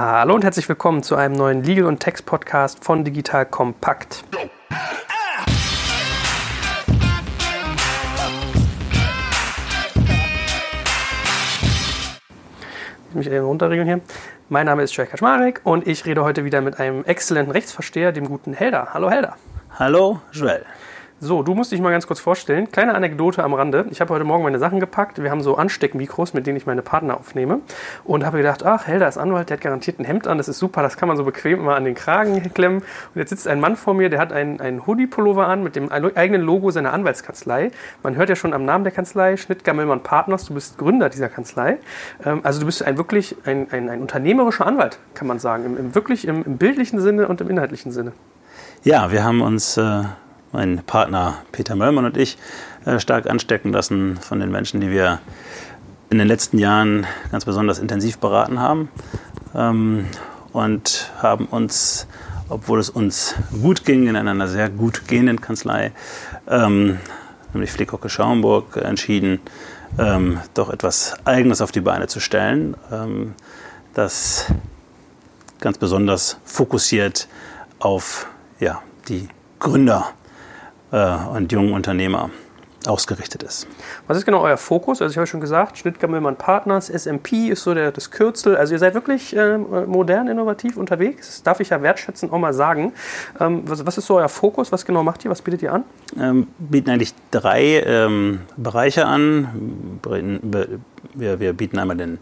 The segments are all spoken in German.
Hallo und herzlich willkommen zu einem neuen Legal und Text Podcast von Digital Kompakt. Ich mich eben runterregeln hier. Mein Name ist Joel Kaczmarek und ich rede heute wieder mit einem exzellenten Rechtsversteher, dem guten Helder. Hallo Helder. Hallo Joel. So, du musst dich mal ganz kurz vorstellen. Kleine Anekdote am Rande. Ich habe heute Morgen meine Sachen gepackt. Wir haben so Ansteckmikros, mit denen ich meine Partner aufnehme. Und habe gedacht, ach, Helder ist Anwalt, der hat garantiert ein Hemd an. Das ist super, das kann man so bequem immer an den Kragen klemmen. Und jetzt sitzt ein Mann vor mir, der hat einen, einen Hoodie-Pullover an mit dem eigenen Logo seiner Anwaltskanzlei. Man hört ja schon am Namen der Kanzlei, Schnitt-Gammelmann Partners. Du bist Gründer dieser Kanzlei. Ähm, also du bist ein wirklich ein, ein, ein unternehmerischer Anwalt, kann man sagen. Im, im wirklich im, im, bildlichen Sinne und im inhaltlichen Sinne. Ja, wir haben uns... Äh mein Partner Peter Möllmann und ich äh, stark anstecken lassen von den Menschen, die wir in den letzten Jahren ganz besonders intensiv beraten haben ähm, und haben uns, obwohl es uns gut ging, in einer sehr gut gehenden Kanzlei, ähm, nämlich Flickhocke Schaumburg, entschieden, ähm, doch etwas Eigenes auf die Beine zu stellen, das ganz besonders fokussiert auf ja, die Gründer und jungen Unternehmer ausgerichtet ist. Was ist genau euer Fokus? Also ich habe schon gesagt, Schnittgammelmann Partners, SMP ist so der, das Kürzel. Also ihr seid wirklich äh, modern, innovativ unterwegs. Das darf ich ja wertschätzen auch mal sagen. Ähm, was, was, ist so euer Fokus? Was genau macht ihr? Was bietet ihr an? Ähm, bieten eigentlich drei ähm, Bereiche an. Wir, wir, bieten einmal den,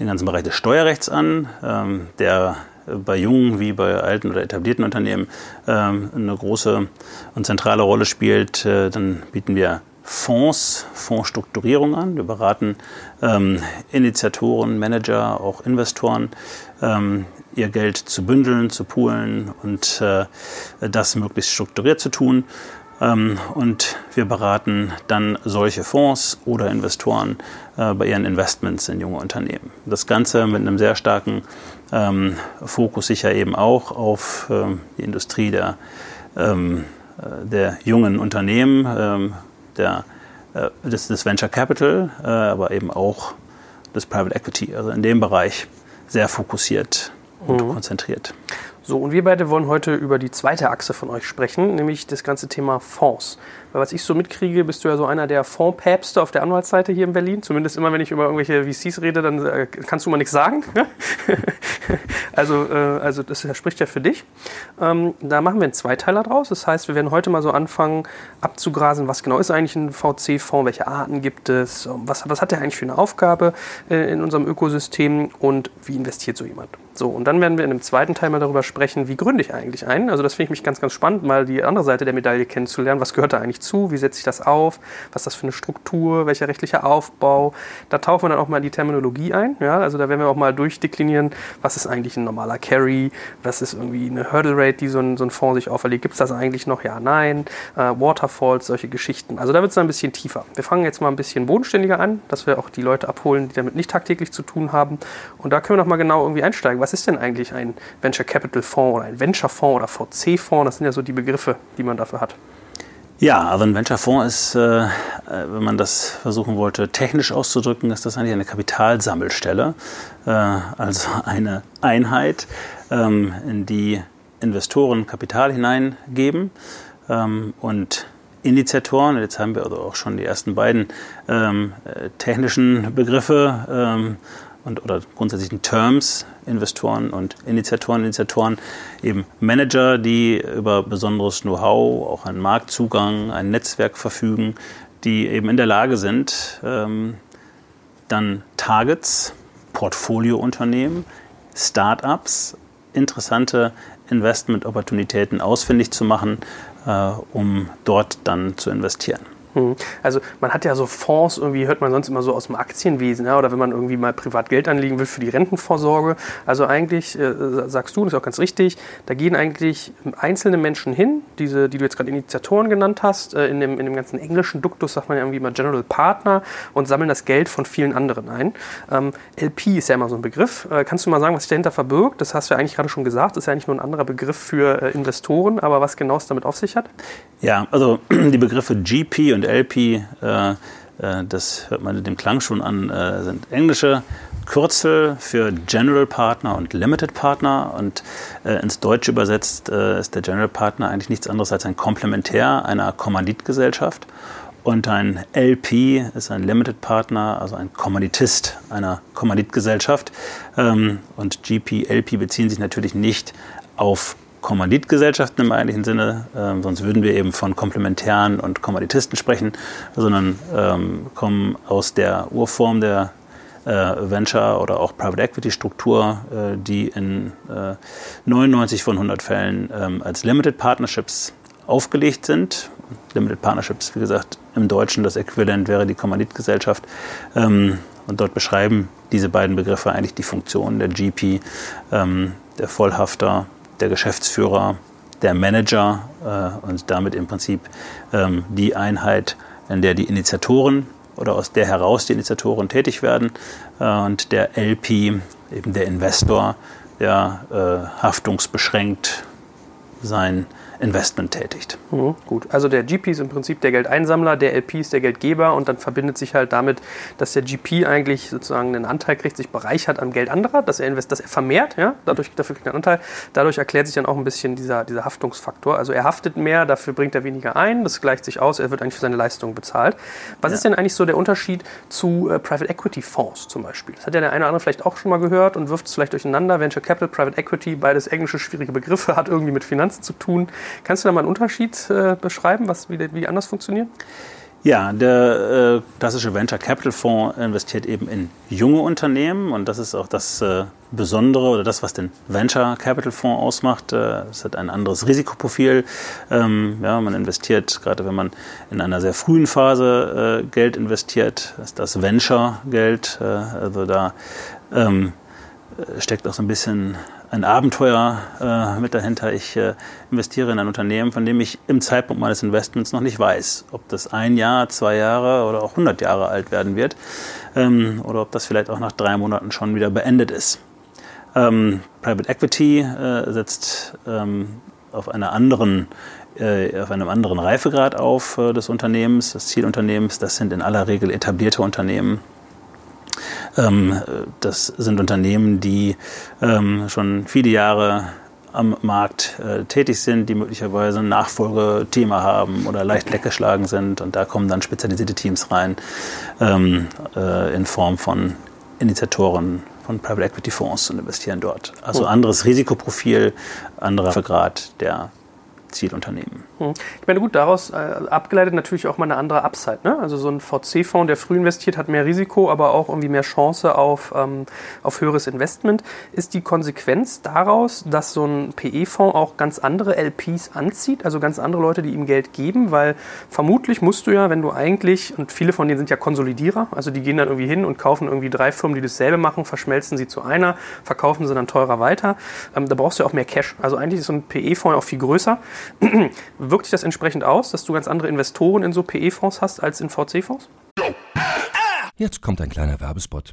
den ganzen Bereich des Steuerrechts an, ähm, der bei jungen wie bei alten oder etablierten Unternehmen ähm, eine große und zentrale Rolle spielt. Äh, dann bieten wir Fonds, Fondsstrukturierung an. Wir beraten ähm, Initiatoren, Manager, auch Investoren, ähm, ihr Geld zu bündeln, zu poolen und äh, das möglichst strukturiert zu tun. Und wir beraten dann solche Fonds oder Investoren äh, bei ihren Investments in junge Unternehmen. Das Ganze mit einem sehr starken ähm, Fokus sicher eben auch auf ähm, die Industrie der, ähm, äh, der jungen Unternehmen, ähm, der, äh, des, des, Venture Capital, äh, aber eben auch des Private Equity. Also in dem Bereich sehr fokussiert und mhm. konzentriert. So, und wir beide wollen heute über die zweite Achse von euch sprechen, nämlich das ganze Thema Fonds. Weil was ich so mitkriege, bist du ja so einer der Fondspäpste auf der Anwaltsseite hier in Berlin. Zumindest immer, wenn ich über irgendwelche VCs rede, dann äh, kannst du mal nichts sagen. also, äh, also das spricht ja für dich. Ähm, da machen wir einen Zweiteiler draus. Das heißt, wir werden heute mal so anfangen abzugrasen, was genau ist eigentlich ein VC-Fonds, welche Arten gibt es, was, was hat der eigentlich für eine Aufgabe äh, in unserem Ökosystem und wie investiert so jemand. So, und dann werden wir in einem zweiten Teil mal darüber sprechen, wie gründe ich eigentlich ein. Also das finde ich mich ganz, ganz spannend, mal die andere Seite der Medaille kennenzulernen. Was gehört da eigentlich zu? Wie setze ich das auf? Was ist das für eine Struktur? Welcher rechtliche Aufbau? Da tauchen wir dann auch mal in die Terminologie ein. Ja? Also da werden wir auch mal durchdeklinieren, was ist eigentlich ein normaler Carry? Was ist irgendwie eine Hurdle Rate, die so ein, so ein Fonds sich auferlegt? Gibt es das eigentlich noch? Ja, nein. Äh, Waterfalls, solche Geschichten. Also da wird es ein bisschen tiefer. Wir fangen jetzt mal ein bisschen bodenständiger an, dass wir auch die Leute abholen, die damit nicht tagtäglich zu tun haben. Und da können wir noch mal genau irgendwie einsteigen. Was ist denn eigentlich ein Venture Capital Fonds oder ein Venture Fonds oder VC Fonds? Das sind ja so die Begriffe, die man dafür hat. Ja, also ein Venture Fonds ist, äh, äh, wenn man das versuchen wollte, technisch auszudrücken, ist das eigentlich eine Kapitalsammelstelle, äh, also eine Einheit, ähm, in die Investoren Kapital hineingeben ähm, und Initiatoren, jetzt haben wir also auch schon die ersten beiden ähm, äh, technischen Begriffe ähm, und, oder grundsätzlichen Terms, Investoren und Initiatoren, Initiatoren, eben Manager, die über besonderes Know-how, auch einen Marktzugang, ein Netzwerk verfügen, die eben in der Lage sind, ähm, dann Targets, Portfoliounternehmen, Startups, interessante Investment-Opportunitäten ausfindig zu machen, äh, um dort dann zu investieren. Hm. Also man hat ja so Fonds, irgendwie hört man sonst immer so aus dem Aktienwesen, ja, oder wenn man irgendwie mal privat Geld anlegen will für die Rentenvorsorge. Also eigentlich, äh, sagst du, das ist auch ganz richtig, da gehen eigentlich einzelne Menschen hin, diese, die du jetzt gerade Initiatoren genannt hast, äh, in, dem, in dem ganzen englischen Duktus sagt man ja irgendwie immer General Partner und sammeln das Geld von vielen anderen ein. Ähm, LP ist ja immer so ein Begriff. Äh, kannst du mal sagen, was sich dahinter verbirgt? Das hast du ja eigentlich gerade schon gesagt, das ist ja eigentlich nur ein anderer Begriff für äh, Investoren, aber was genau es damit auf sich hat? Ja, also die Begriffe GP und LP, äh, äh, das hört man dem Klang schon an, äh, sind englische Kürzel für General Partner und Limited Partner und äh, ins Deutsche übersetzt äh, ist der General Partner eigentlich nichts anderes als ein Komplementär einer Kommanditgesellschaft und ein LP ist ein Limited Partner, also ein Kommanditist einer Kommanditgesellschaft. Ähm, und GP, LP beziehen sich natürlich nicht auf Kommanditgesellschaften im eigentlichen Sinne, äh, sonst würden wir eben von Komplementären und Kommanditisten sprechen, sondern ähm, kommen aus der Urform der äh, Venture oder auch Private Equity Struktur, äh, die in 99 äh, von 100 Fällen ähm, als Limited Partnerships aufgelegt sind. Limited Partnerships, wie gesagt, im Deutschen das Äquivalent wäre die Kommanditgesellschaft. Ähm, und dort beschreiben diese beiden Begriffe eigentlich die Funktion der GP, ähm, der Vollhafter, der Geschäftsführer, der Manager äh, und damit im Prinzip ähm, die Einheit, in der die Initiatoren oder aus der heraus die Initiatoren tätig werden äh, und der LP, eben der Investor, der äh, haftungsbeschränkt sein Investment tätigt. Mhm, gut, also der GP ist im Prinzip der Geldeinsammler, der LP ist der Geldgeber und dann verbindet sich halt damit, dass der GP eigentlich sozusagen einen Anteil kriegt, sich bereichert am Geld anderer, dass er, invest dass er vermehrt, ja, dadurch, dafür kriegt er einen Anteil. Dadurch erklärt sich dann auch ein bisschen dieser, dieser Haftungsfaktor. Also er haftet mehr, dafür bringt er weniger ein, das gleicht sich aus, er wird eigentlich für seine Leistung bezahlt. Was ja. ist denn eigentlich so der Unterschied zu äh, Private Equity Fonds zum Beispiel? Das hat ja der eine oder andere vielleicht auch schon mal gehört und wirft es vielleicht durcheinander. Venture Capital, Private Equity, beides englische schwierige Begriffe, hat irgendwie mit Finanzen zu tun. Kannst du da mal einen Unterschied äh, beschreiben, was, wie, wie anders funktioniert? Ja, der äh, klassische Venture Capital Fonds investiert eben in junge Unternehmen und das ist auch das äh, Besondere oder das, was den Venture Capital Fonds ausmacht. Äh, es hat ein anderes Risikoprofil. Ähm, ja, man investiert, gerade wenn man in einer sehr frühen Phase äh, Geld investiert, ist das Venture-Geld. Äh, also da ähm, steckt auch so ein bisschen ein Abenteuer äh, mit dahinter. Ich äh, investiere in ein Unternehmen, von dem ich im Zeitpunkt meines Investments noch nicht weiß, ob das ein Jahr, zwei Jahre oder auch 100 Jahre alt werden wird ähm, oder ob das vielleicht auch nach drei Monaten schon wieder beendet ist. Ähm, Private Equity äh, setzt ähm, auf anderen äh, auf einem anderen Reifegrad auf äh, des Unternehmens, des Zielunternehmens. Das sind in aller Regel etablierte Unternehmen, das sind Unternehmen, die ähm, schon viele Jahre am Markt äh, tätig sind, die möglicherweise ein Nachfolgethema haben oder leicht weggeschlagen sind. Und da kommen dann spezialisierte Teams rein ähm, äh, in Form von Initiatoren von Private Equity Fonds und investieren dort. Also oh. anderes Risikoprofil, anderer Grad der Zielunternehmen. Hm. Ich meine, gut, daraus äh, abgeleitet natürlich auch mal eine andere Upside. Ne? Also so ein VC-Fonds, der früh investiert, hat mehr Risiko, aber auch irgendwie mehr Chance auf, ähm, auf höheres Investment. Ist die Konsequenz daraus, dass so ein PE-Fonds auch ganz andere LPs anzieht, also ganz andere Leute, die ihm Geld geben? Weil vermutlich musst du ja, wenn du eigentlich, und viele von denen sind ja Konsolidierer, also die gehen dann irgendwie hin und kaufen irgendwie drei Firmen, die dasselbe machen, verschmelzen sie zu einer, verkaufen sie dann teurer weiter. Ähm, da brauchst du ja auch mehr Cash. Also eigentlich ist so ein PE-Fonds auch viel größer. Wirkt sich das entsprechend aus, dass du ganz andere Investoren in so PE-Fonds hast als in VC-Fonds? Jetzt kommt ein kleiner Werbespot.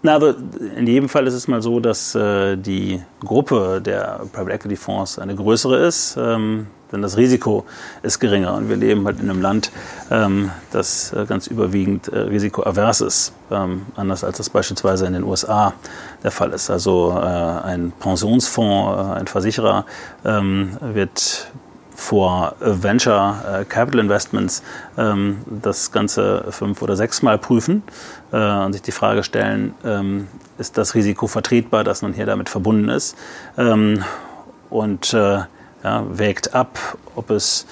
Na, aber in jedem Fall ist es mal so, dass äh, die Gruppe der Private Equity Fonds eine größere ist, ähm, denn das Risiko ist geringer. Und wir leben halt in einem Land, ähm, das äh, ganz überwiegend äh, risikoavers ist, ähm, anders als das beispielsweise in den USA der Fall ist. Also äh, ein Pensionsfonds, äh, ein Versicherer ähm, wird vor Venture Capital Investments ähm, das Ganze fünf oder sechsmal prüfen äh, und sich die Frage stellen, ähm, ist das Risiko vertretbar, das nun hier damit verbunden ist? Ähm, und äh, ja, wägt ab, ob es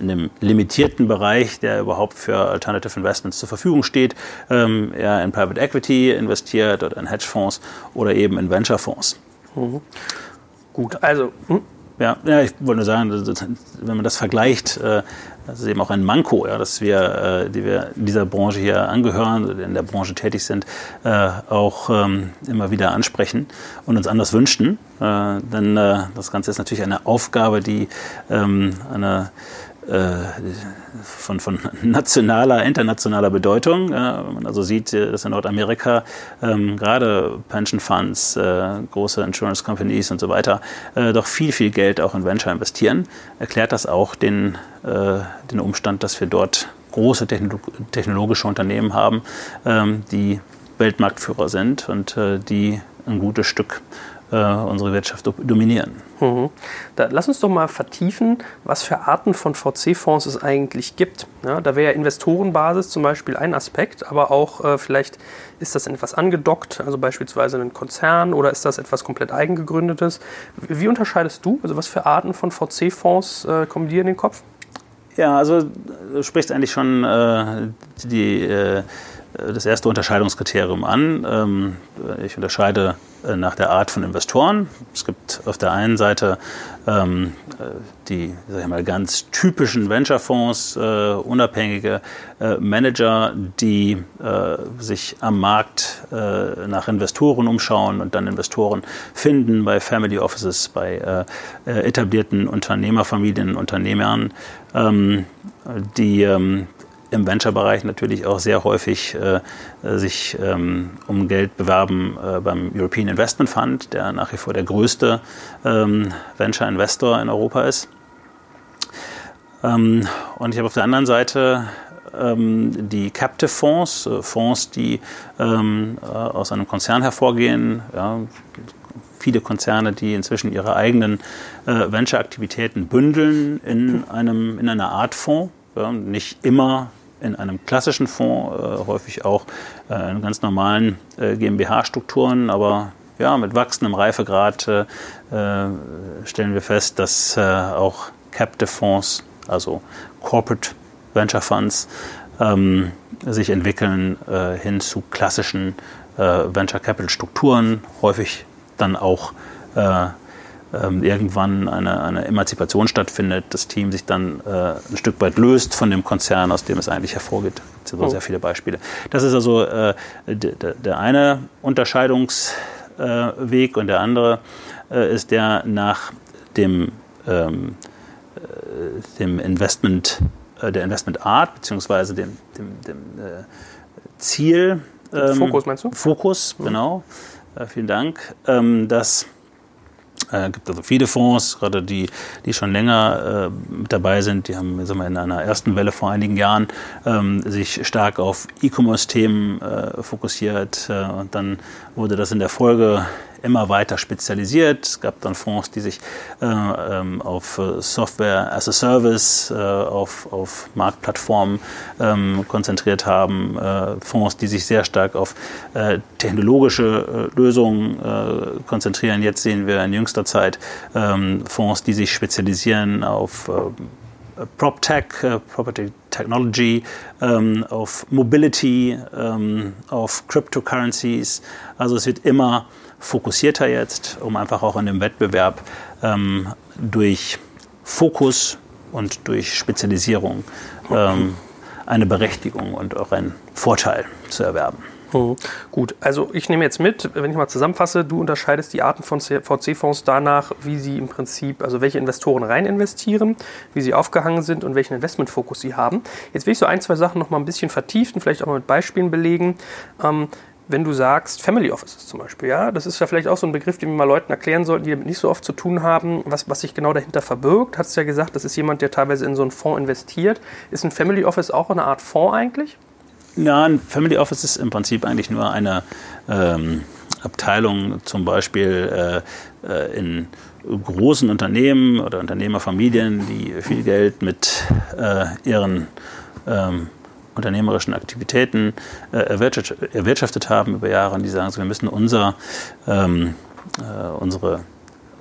in einem limitierten Bereich, der überhaupt für Alternative Investments zur Verfügung steht, ähm, eher in Private Equity investiert oder in Hedgefonds oder eben in Venture-Fonds. Mhm. Gut, also hm? Ja, ja, ich wollte nur sagen, wenn man das vergleicht, äh, das ist eben auch ein Manko, ja, dass wir, äh, die wir dieser Branche hier angehören, in der Branche tätig sind, äh, auch ähm, immer wieder ansprechen und uns anders wünschten. Denn das Ganze ist natürlich eine Aufgabe, die ähm, eine von, von nationaler, internationaler Bedeutung. wenn man also sieht, äh, dass in Nordamerika ähm, gerade Pension Funds, äh, große Insurance Companies und so weiter äh, doch viel, viel Geld auch in Venture investieren, erklärt das auch den, äh, den Umstand, dass wir dort große Techno technologische Unternehmen haben, ähm, die Weltmarktführer sind und äh, die ein gutes Stück äh, unsere Wirtschaft dominieren. Mhm. Lass uns doch mal vertiefen, was für Arten von VC-Fonds es eigentlich gibt. Ja, da wäre ja Investorenbasis zum Beispiel ein Aspekt, aber auch äh, vielleicht ist das etwas angedockt, also beispielsweise ein Konzern oder ist das etwas komplett eigengegründetes. Wie, unterscheidest du, also was für Arten von VC-Fonds äh, kommen dir in den Kopf? Ja, also du sprichst eigentlich schon äh, die äh, das erste Unterscheidungskriterium an. Ähm, ich unterscheide äh, nach der Art von Investoren. Es gibt auf der einen Seite ähm, äh, die sag ich mal, ganz typischen Venture-Fonds, äh, unabhängige äh, Manager, die äh, sich am Markt äh, nach Investoren umschauen und dann Investoren finden bei Family Offices, bei etablierten Unternehmerfamilien, Unternehmern, ähm, die ähm, im Venture-Bereich natürlich auch sehr häufig äh, sich ähm, um Geld bewerben äh, beim European Investment Fund, der nach wie vor der größte ähm, Venture-Investor in Europa ist. Ähm, und ich habe auf der anderen Seite ähm, die Captive Fonds, äh, Fonds, die ähm, äh, aus einem Konzern hervorgehen. Ja, viele Konzerne, die inzwischen ihre eigenen äh, Venture-Aktivitäten bündeln in, einem, in einer Art Fonds. Ja, nicht immer in einem klassischen Fonds, äh, häufig auch äh, in ganz normalen äh, GmbH-Strukturen, aber ja, mit wachsendem Reifegrad äh, äh, stellen wir fest, dass äh, auch Captive Fonds, also Corporate Venture Funds, ähm, sich entwickeln hin zu klassischen Venture Capital Strukturen, häufig dann auch ähm, irgendwann eine, eine Emanzipation stattfindet, das Team sich dann äh, ein Stück weit löst von dem Konzern, aus dem es eigentlich hervorgeht. Es gibt ja so oh. sehr viele Beispiele. Das ist also äh, der, der eine Unterscheidungsweg äh, und der andere äh, ist der nach dem, ähm, äh, dem Investment, äh, der Investmentart beziehungsweise dem, dem, dem Ziel. Ähm, Fokus meinst du? Fokus, mhm. genau. vielen Dank. Ähm, das äh, gibt also viele Fonds, gerade die, die schon länger äh, mit dabei sind. Die haben sagen wir, in einer ersten Welle vor einigen Jahren ähm, sich stark auf E-Commerce-Themen äh, fokussiert. Äh, und dann wurde das in der Folge immer weiter spezialisiert. Es gab dann Fonds, die sich äh, ähm, auf äh, Software as a Service, äh, auf, auf Marktplattformen ähm, konzentriert haben, äh, Fonds, die sich sehr stark auf äh, technologische äh, Lösungen konzentrieren. Jetzt sehen wir in jüngster Zeit ähm, Fonds, die sich spezialisieren auf PropTech, Property Technology, ähm, auf Mobility, ähm, auf Cryptocurrencies. Also es wird immer fokussierter jetzt, um einfach auch in dem Wettbewerb ähm, durch Fokus und durch Spezialisierung ähm, eine Berechtigung und auch einen Vorteil zu erwerben. Mhm. Gut, also ich nehme jetzt mit, wenn ich mal zusammenfasse, du unterscheidest die Arten von VC-Fonds danach, wie sie im Prinzip, also welche Investoren rein investieren, wie sie aufgehangen sind und welchen Investmentfokus sie haben. Jetzt will ich so ein, zwei Sachen noch mal ein bisschen vertiefen, vielleicht auch mal mit Beispielen belegen. Ähm, wenn du sagst, Family Offices zum Beispiel, ja, das ist ja vielleicht auch so ein Begriff, den wir mal Leuten erklären sollten, die damit nicht so oft zu tun haben, was, was sich genau dahinter verbirgt. Hast du ja gesagt, das ist jemand, der teilweise in so einen Fonds investiert. Ist ein Family Office auch eine Art Fonds eigentlich? Ja, ein Family Office ist im Prinzip eigentlich nur eine ähm, Abteilung, zum Beispiel äh, äh in großen Unternehmen oder Unternehmerfamilien, die viel Geld mit äh, ihren ähm, unternehmerischen Aktivitäten äh, erwirtschaftet, erwirtschaftet, haben über Jahre und die sagen, so, wir müssen unser, ähm, äh, unsere,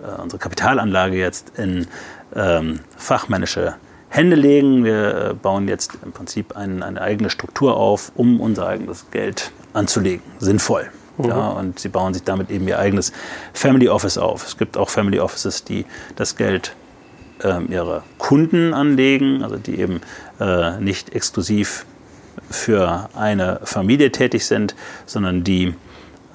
äh, unsere Kapitalanlage jetzt in ähm, fachmännische Hände legen. Wir äh, bauen jetzt im Prinzip ein, eine eigene Struktur auf, um unser eigenes Geld anzulegen. Sinnvoll. Mhm. Ja, und sie bauen sich damit eben ihr eigenes Family Office auf. Es gibt auch Family Offices, die das Geld ähm, ihrer Kunden anlegen, also die eben äh, nicht exklusiv für eine Familie tätig sind, sondern die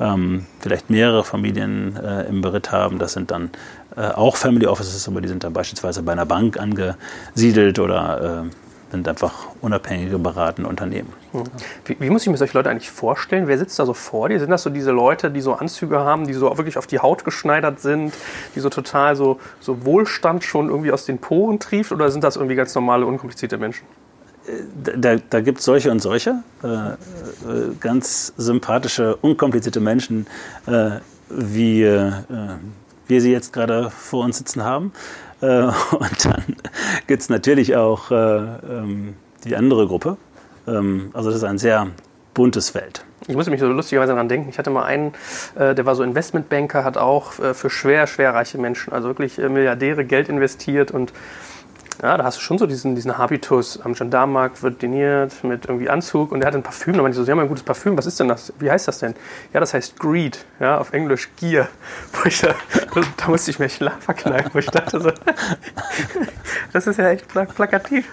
ähm, vielleicht mehrere Familien äh, im Beritt haben. Das sind dann äh, auch Family Offices, aber die sind dann beispielsweise bei einer Bank angesiedelt oder äh, sind einfach unabhängige beratende Unternehmen. Hm. Wie, wie, muss ich mir solche Leute eigentlich vorstellen? Wer sitzt da so vor dir? Sind das so diese Leute, die so Anzüge haben, die so wirklich auf die Haut geschneidert sind, die so total so, so Wohlstand schon irgendwie aus den Poren trieft? Oder sind das irgendwie ganz normale, unkomplizierte Menschen? Da, da gibt es solche und solche. Äh, äh, ganz sympathische, unkomplizierte Menschen, äh, wie äh, wir sie jetzt gerade vor uns sitzen haben. Äh, und dann gibt es natürlich auch äh, ähm, die andere Gruppe. Ähm, also das ist ein sehr buntes Feld. Ich musste mich so lustigerweise daran denken. Ich hatte mal einen, äh, der war so Investmentbanker, hat auch äh, für schwer, schwer reiche Menschen, also wirklich äh, Milliardäre, Geld investiert und ja, da hast du schon so diesen, diesen Habitus. Am Gendarmenmarkt wird diniert mit irgendwie Anzug und er hat ein Parfüm. Da meinte ich so, Sie haben ein gutes Parfüm. Was ist denn das? Wie heißt das denn? Ja, das heißt Greed. Ja, auf Englisch Gier. Da, da, musste ich mir echt verkneifen, wo ich dachte so, das ist ja echt plak plakativ.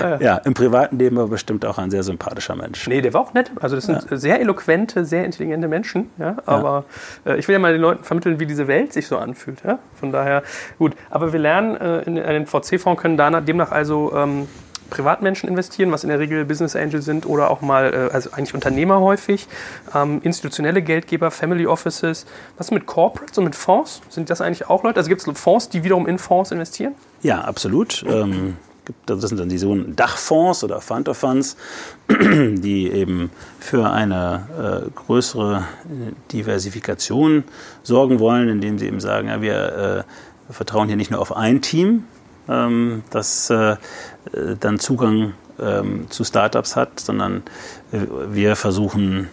Naja. Ja, im privaten Leben war bestimmt auch ein sehr sympathischer Mensch. Nee, der war auch nett. Also das sind ja. sehr eloquente, sehr intelligente Menschen. Ja, aber ja. Äh, ich will ja mal den Leuten vermitteln, wie diese Welt sich so anfühlt. Ja? Von daher, gut. Aber wir lernen äh, in, in den VC-Fonds können demnach also ähm, Privatmenschen investieren, was in der Regel Business Angels sind oder auch mal, äh, also eigentlich Unternehmer häufig, ähm, institutionelle Geldgeber, Family Offices. Was mit Corporates und mit Fonds? Sind das eigentlich auch Leute? Also gibt es Fonds, die wiederum in Fonds investieren? Ja, absolut. Ähm, das sind dann die sogenannten Dachfonds oder Fund of Funds, die eben für eine äh, größere Diversifikation sorgen wollen, indem sie eben sagen, ja, wir äh, vertrauen hier nicht nur auf ein Team, das äh, dann Zugang ähm, zu Startups hat, sondern wir versuchen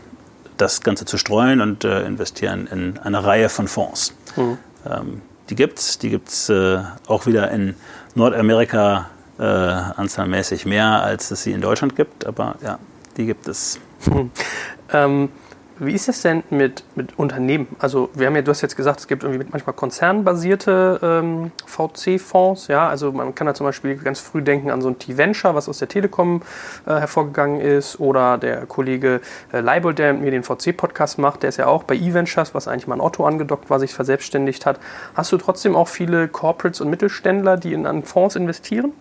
das Ganze zu streuen und äh, investieren in eine Reihe von Fonds. Mhm. Ähm, die gibt es, die gibt es äh, auch wieder in Nordamerika äh, anzahlmäßig mehr, als es sie in Deutschland gibt, aber ja, die gibt es. Mhm. Ähm, wie ist es denn mit, mit Unternehmen? Also wir haben ja, du hast jetzt gesagt, es gibt irgendwie manchmal konzernbasierte ähm, VC-Fonds. Ja, also man kann da zum Beispiel ganz früh denken an so ein T-Venture, was aus der Telekom äh, hervorgegangen ist, oder der Kollege äh, Leibold, der mit mir den VC-Podcast macht, der ist ja auch bei E-Ventures, was eigentlich mal ein Otto angedockt war, sich verselbstständigt hat. Hast du trotzdem auch viele Corporates und Mittelständler, die in an Fonds investieren?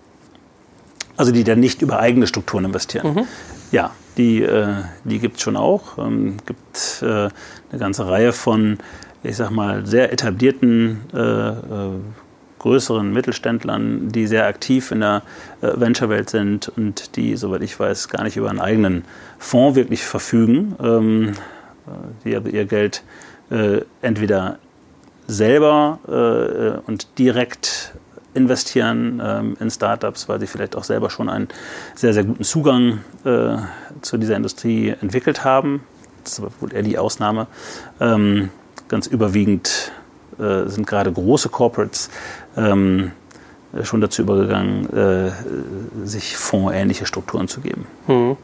Also die dann nicht über eigene Strukturen investieren. Mhm. Ja, die, äh, die gibt es schon auch. Es ähm, gibt äh, eine ganze Reihe von, ich sag mal, sehr etablierten äh, äh größeren Mittelständlern, die sehr aktiv in der äh, Venture-Welt sind und die, soweit ich weiß, gar nicht über einen eigenen Fonds wirklich verfügen, ähm, äh, die aber ihr Geld entweder selber und direkt investieren ähm, in Startups, weil sie vielleicht auch selber schon einen sehr, sehr guten Zugang äh, zu dieser Industrie entwickelt haben. Das ist wohl eher die Ausnahme. Ähm, ganz überwiegend äh, sind gerade große Corporates ähm, schon dazu übergegangen, äh, sich fondsähnliche Strukturen zu geben. Hm.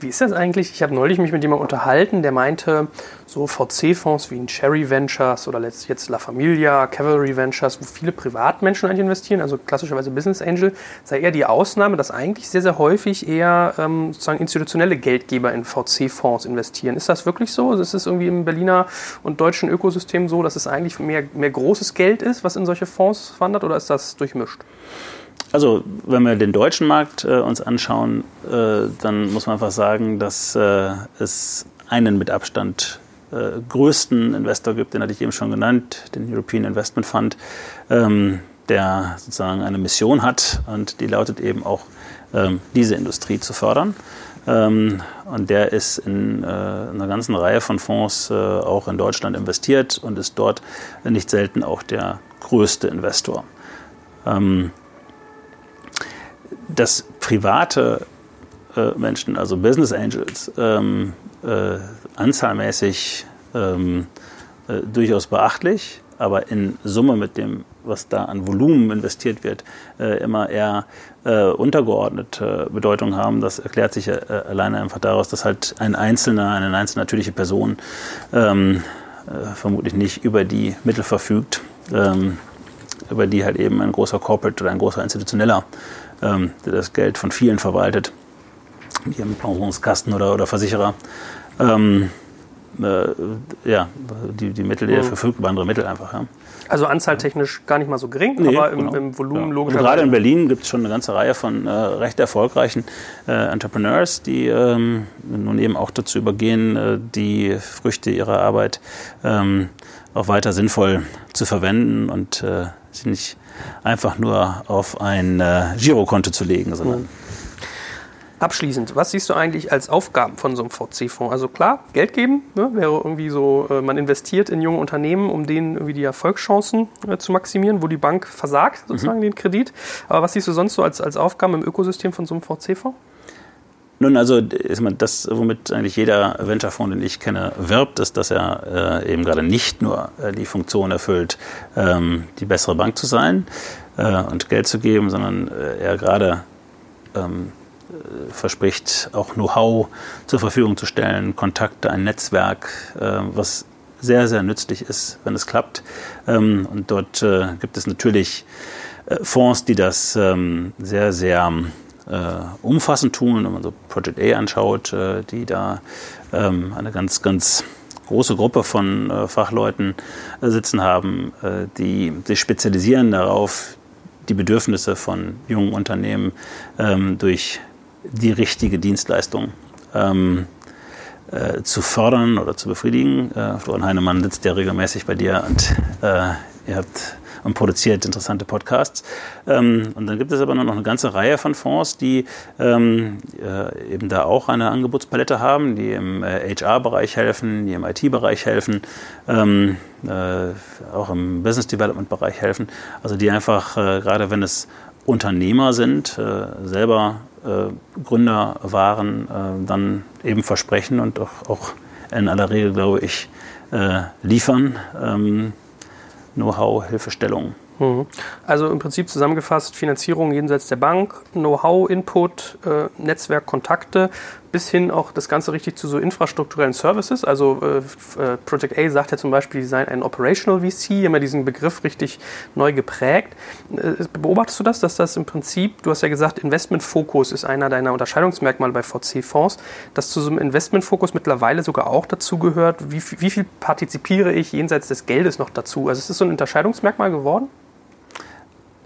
Wie ist das eigentlich? Ich habe neulich mich mit jemandem unterhalten, der meinte, so VC-Fonds wie ein Cherry Ventures oder jetzt La Familia, Cavalry Ventures, wo viele Privatmenschen eigentlich investieren, also klassischerweise Business Angel, sei eher die Ausnahme, dass eigentlich sehr, sehr häufig eher ähm, sozusagen institutionelle Geldgeber in VC-Fonds investieren. Ist das wirklich so? Ist es irgendwie im Berliner und deutschen Ökosystem so, dass es eigentlich mehr, mehr großes Geld ist, was in solche Fonds wandert, oder ist das durchmischt? Also wenn wir den deutschen Markt äh, uns anschauen, äh, dann muss man einfach sagen, dass äh, es einen mit Abstand äh, größten Investor gibt, den hatte ich eben schon genannt, den European Investment Fund, ähm, der sozusagen eine Mission hat und die lautet eben auch, ähm, diese Industrie zu fördern. Ähm, und der ist in äh, einer ganzen Reihe von Fonds äh, auch in Deutschland investiert und ist dort nicht selten auch der größte Investor. Ähm, dass private äh, Menschen, also Business Angels, ähm, äh, anzahlmäßig ähm, äh, durchaus beachtlich, aber in Summe mit dem, was da an Volumen investiert wird, äh, immer eher äh, untergeordnete Bedeutung haben. Das erklärt sich äh, alleine einfach daraus, dass halt ein Einzelner, eine einzelne natürliche Person ähm, äh, vermutlich nicht über die Mittel verfügt, ähm, über die halt eben ein großer Corporate oder ein großer Institutioneller, ähm, der das Geld von vielen verwaltet, wie ein Pensionskasten oder, oder Versicherer, ähm, äh, ja, die, die Mittel, die er verfügt, über andere Mittel einfach. Ja. Also anzahltechnisch gar nicht mal so gering, Nee, aber im, genau. im Volumen Ja. logischerweise. Gerade in Berlin gibt es schon eine ganze Reihe von äh, recht erfolgreichen äh, Entrepreneurs, die ähm, nun eben auch dazu übergehen, äh, die Früchte ihrer Arbeit ähm, auch weiter sinnvoll zu verwenden und äh, sie nicht einfach nur auf ein äh, Girokonto zu legen, sondern Abschließend, was siehst du eigentlich als Aufgaben von so einem VC-Fonds? Also klar, Geld geben ne, wäre irgendwie so, äh, man investiert in junge Unternehmen, um denen irgendwie die Erfolgschancen äh, zu maximieren, wo die Bank versagt, sozusagen den Kredit. Aber was siehst du sonst so als, als Aufgaben im Ökosystem von so einem VC-Fonds? Nun, also das, womit eigentlich jeder Venture-Fonds, den ich kenne, wirbt, ist, dass er äh, eben gerade nicht nur äh, die Funktion erfüllt, ähm, die bessere Bank zu sein äh, und Geld zu geben, sondern äh, er gerade ähm, äh, verspricht, auch Know-how zur Verfügung zu stellen, Kontakte, ein Netzwerk, äh, was sehr, sehr nützlich ist, wenn es klappt. Ähm, und dort gibt es natürlich Fonds, die das ähm, sehr, sehr umfassend tun, wenn man so Project A anschaut, äh, die da ähm, eine ganz, ganz große Gruppe von äh, Fachleuten äh, sitzen haben, äh, die sich spezialisieren darauf, die Bedürfnisse von jungen Unternehmen ähm, durch die richtige Dienstleistung ähm, äh, zu fördern oder zu befriedigen. Äh, Florian Heinemann sitzt ja regelmäßig bei dir und äh, ihr habt und produziert interessante Podcasts. Ähm, und dann gibt es aber noch eine ganze Reihe von Fonds, die ähm, äh, eben da auch eine Angebotspalette haben, die im äh, HR-Bereich helfen, die im IT-Bereich helfen, ähm, äh, auch im Business Development-Bereich helfen. Also die einfach, äh, gerade wenn es Unternehmer sind, äh, selber äh, Gründer waren, dann eben versprechen und auch, auch in aller Regel, glaube ich, liefern. Know-how, Hilfestellung. Mhm. Also im Prinzip zusammengefasst Finanzierung jenseits der Bank, Know-how, Input, äh, Netzwerk, Kontakte, bis hin auch das Ganze richtig zu so infrastrukturellen Services. Also äh, äh, Project A sagt ja zum Beispiel, sie seien ein Operational VC, ja diesen Begriff richtig neu geprägt. Äh, beobachtest du das, dass das im Prinzip, du hast ja gesagt, Investmentfokus ist einer deiner Unterscheidungsmerkmale bei VC-Fonds, dass zu so einem Investmentfokus mittlerweile sogar auch dazu gehört, wie, wie viel partizipiere ich jenseits des Geldes noch dazu? Also ist das so ein Unterscheidungsmerkmal geworden?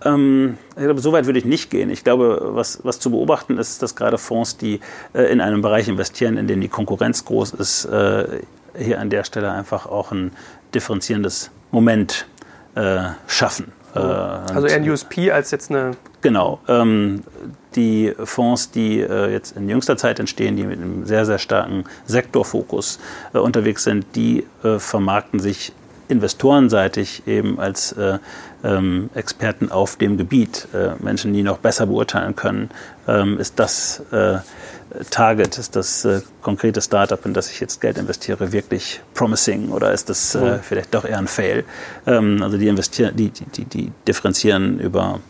Ähm, ich glaube, so weit würde ich nicht gehen. Ich glaube, was, was zu beobachten ist, dass gerade Fonds, die äh, in einem Bereich investieren, in dem die Konkurrenz groß ist, äh, hier an der Stelle einfach auch ein differenzierendes Moment äh, schaffen. Äh, Also eher ein USP als jetzt eine. Genau. Ähm, die Fonds, die äh, jetzt in jüngster Zeit entstehen, die mit einem sehr, sehr starken Sektorfokus äh, unterwegs sind, die äh, vermarkten sich investorenseitig eben als äh, ähm, Experten auf dem Gebiet. Äh, Menschen, die noch besser beurteilen können, ähm, ist das äh, Target, ist das äh, konkrete Startup, in das ich jetzt Geld investiere, wirklich promising oder ist das äh, vielleicht doch eher ein Fail? Ähm, also die investieren, die, die, die, die differenzieren über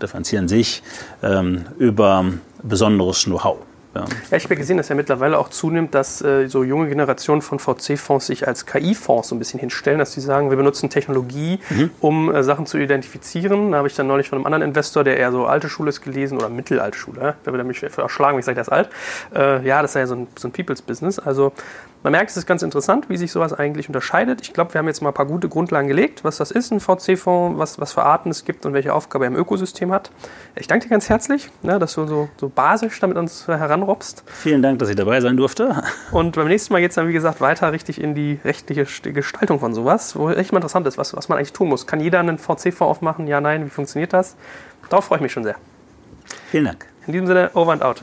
differenzieren sich ähm, über besonderes Know-how. Ja. Ja, ich habe ja gesehen, dass ja mittlerweile auch zunimmt, dass äh, so junge Generationen von VC-Fonds sich als KI-Fonds so ein bisschen hinstellen, dass sie sagen, wir benutzen Technologie, um äh, Sachen zu identifizieren. Da habe ich dann neulich von einem anderen Investor, der eher so alte Schule ist, gelesen oder mittelalte Schule. Da will er mich erschlagen, wenn ich sage, der ist alt. Äh, ja, das ist ja so ein, so ein People's Business. Also Man merkt, es ist ganz interessant, wie sich sowas eigentlich unterscheidet. Ich glaube, wir haben jetzt mal ein paar gute Grundlagen gelegt, was das ist, ein VC-Fonds, was, was für Arten es gibt und welche Aufgabe er im Ökosystem hat. Ich danke dir ganz herzlich, ne, dass du so, so basisch damit uns heranrobst. Vielen Dank, dass ich dabei sein durfte. Und beim nächsten Mal geht es dann, wie gesagt, weiter richtig in die rechtliche Gestaltung von sowas, wo echt mal interessant ist, was, was man eigentlich tun muss. Kann jeder einen VC-Fonds aufmachen? Ja, nein, wie funktioniert das? Darauf freue ich mich schon sehr. Vielen Dank. In diesem Sinne, over and out.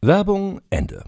Werbung Ende.